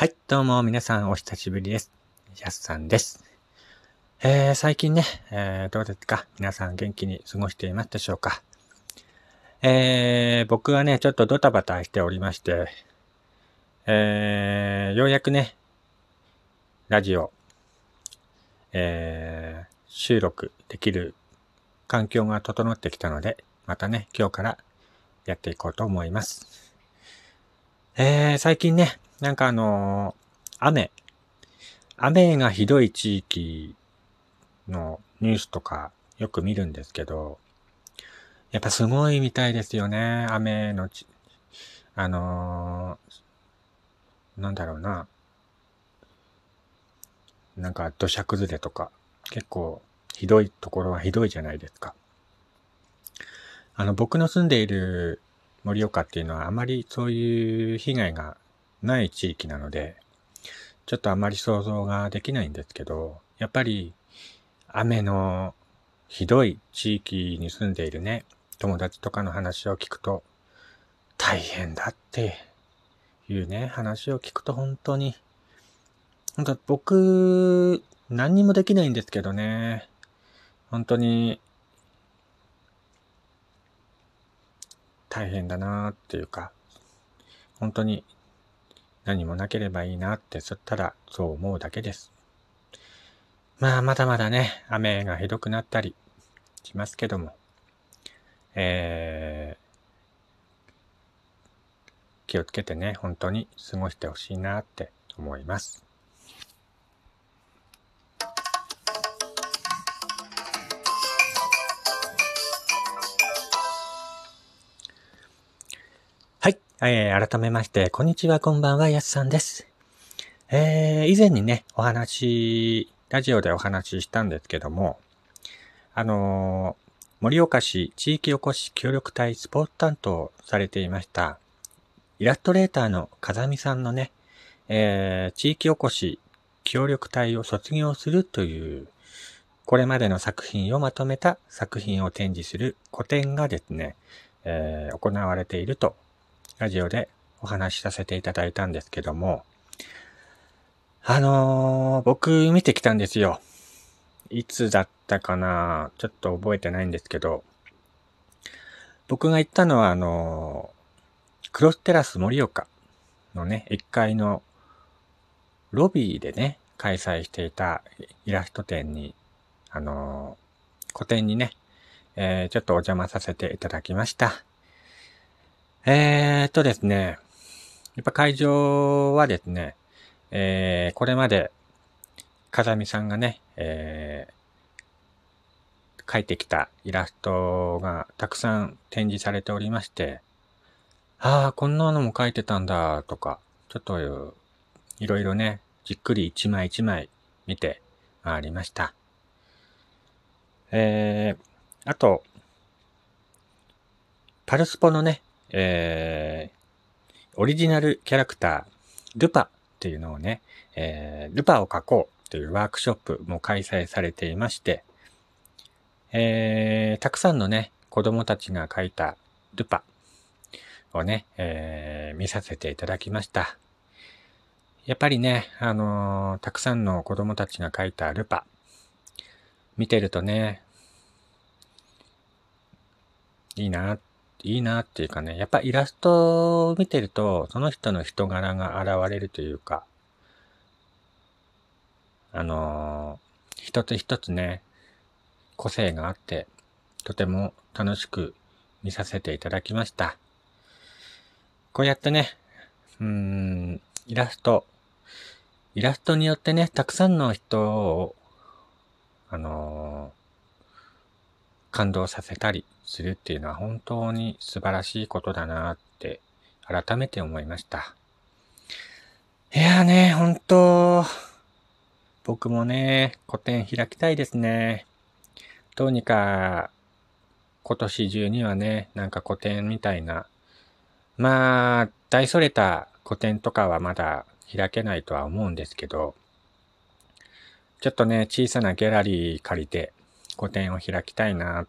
はい、どうも皆さんお久しぶりです。やすさんです。えー、最近ね、えー、どうですか？皆さん元気に過ごしていますでしょうか？えー、僕はね、ちょっとドタバタしておりまして、えー、ようやくね、ラジオ、えー、収録できる環境が整ってきたので、またね、今日からやっていこうと思います。えー、最近ね、なんかあのー雨、雨がひどい地域のニュースとかよく見るんですけど、やっぱすごいみたいですよね。雨のち、あのーなんだろうな。なんか土砂崩れとか、結構ひどいところはひどいじゃないですか。あの、僕の住んでいる盛岡っていうのはあまりそういう被害がない地域なので、ちょっとあまり想像ができないんですけど、やっぱり雨のひどい地域に住んでいるね、友達とかの話を聞くと、大変だっていうね、話を聞くと本当に、本当僕、何にもできないんですけどね、本当に、大変だなーっていうか、本当に何もなければいいなって、そったらそう思うだけです。まあ、まだまだね、雨がひどくなったりしますけども、えー、気をつけてね、本当に過ごしてほしいなって思います。えー、改めまして、こんにちは、こんばんは、やすさんです。えー、以前にね、お話、ラジオでお話ししたんですけども、あのー盛岡市地域おこし協力隊スポーツ担当されていました、イラストレーターの風見さんのね、えー、地域おこし協力隊を卒業するという、これまでの作品をまとめた作品を展示する個展がですね、えー行われていると、ラジオでお話しさせていただいたんですけども、あのー僕見てきたんですよ。いつだったかなちょっと覚えてないんですけど、僕が行ったのはあのークロステラス盛岡のね、1階のロビーでね、開催していたイラスト展に、あのー個展にね、えーちょっとお邪魔させていただきました。えーっとですね、やっぱ会場はですね、えーこれまで、風見さんがね、えー描いてきたイラストがたくさん展示されておりまして、ああ、こんなのも描いてたんだ、とか、ちょっと、いろいろね、じっくり一枚一枚見て回りました。えー、あと、パルスポのね、えー、オリジナルキャラクター、ルパっていうのをね、えー、ルパを描こうっていうワークショップも開催されていまして、えー、たくさんのね、子供たちが描いたルパをね、えー、見させていただきました。やっぱりね、あのーたくさんの子供たちが描いたルパ、見てるとね、いいな、いいなっていうかね、やっぱイラストを見てると、その人の人柄が現れるというか、あのー一つ一つね、個性があって、とても楽しく見させていただきました。こうやってね、うーん、イラスト、イラストによってね、たくさんの人を、あのー感動させたりするっていうのは本当に素晴らしいことだなって改めて思いました。いやーね、本当僕もね、個展開きたいですね。どうにか、今年中にはね、なんか個展みたいな。まあ、大それた個展とかはまだ開けないとは思うんですけど、ちょっとね、小さなギャラリー借りて個展を開きたいなっ、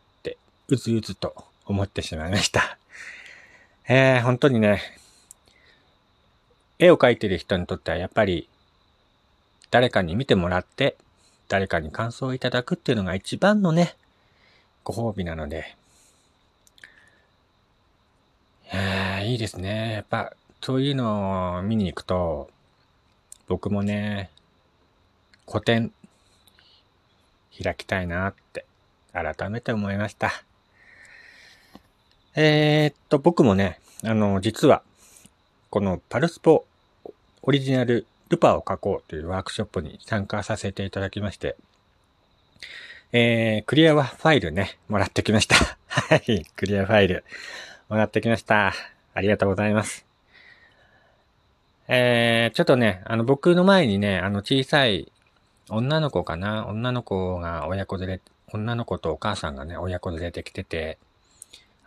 うずうずと思ってしまいました。えー、本当にね、絵を描いてる人にとってはやっぱり誰かに見てもらって誰かに感想をいただくっていうのが一番のね、ご褒美なので。いやいいですね。やっぱそういうのを見に行くと僕もね、個展開きたいなって改めて思いました。えー、っと、僕もね、あの、実は、このパルスポオリジナルルパを書こうというワークショップに参加させていただきまして、えー、クリアはファイルね、もらってきました。はい、クリアファイル、もらってきました。ありがとうございます。えー、ちょっとね、あの、僕の前にね、あの、小さい女の子かな？女の子が親子連れ、女の子とお母さんがね、親子連れてきてて、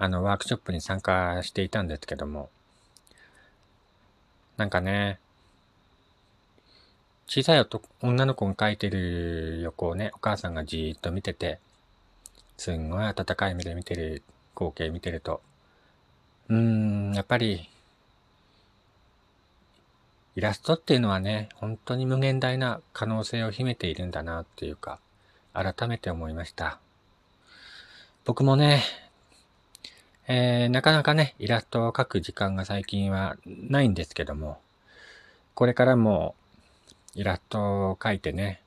あの、ワークショップに参加していたんですけども、なんかね、小さい女の子が描いてる横をね、お母さんがじーっと見てて、すんごい温かい目で見てる光景見てると、うーん、やっぱり、イラストっていうのはね、本当に無限大な可能性を秘めているんだなっていうか、改めて思いました。僕もね、えー、なかなかね、イラストを描く時間が最近はないんですけども、これからもイラストを描いてね、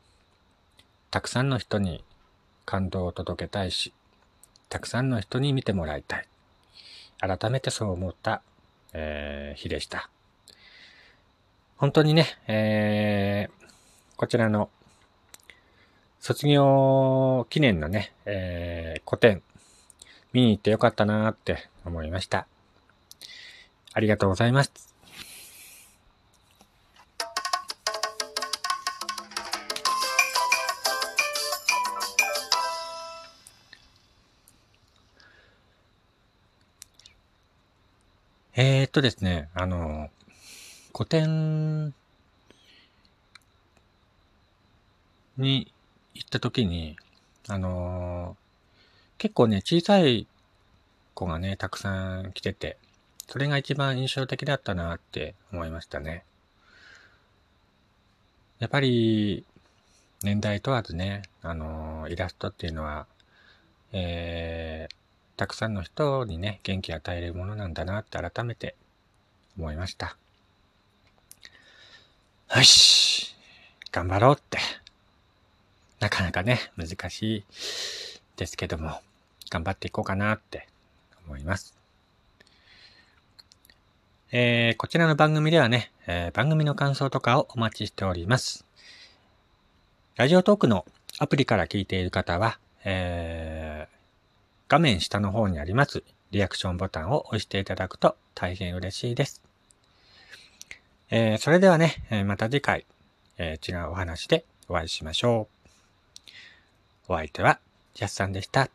たくさんの人に感動を届けたいし、たくさんの人に見てもらいたい。改めてそう思った、えー、日でした。本当にね、えー、こちらの卒業記念のね、えー、個展、見に行ってよかったなーって思いました。ありがとうございます。えー、っとですね、あの、古典に行った時に、あの結構ね、小さい子がね、たくさん来てて、それが一番印象的だったなって思いましたね。やっぱり、年代問わずね、あのイラストっていうのは、えー、たくさんの人にね、元気与えるものなんだなって改めて思いました。よし頑張ろうって。なかなかね、難しいですけども、頑張っていこうかなって思います。えー、こちらの番組ではね、えー、番組の感想とかをお待ちしております。ラジオトークのアプリから聞いている方は、えー、画面下の方にありますリアクションボタンを押していただくと大変嬉しいです。えー、それではね、また次回、えー、違うお話でお会いしましょう。お相手は、ジャスさんでした。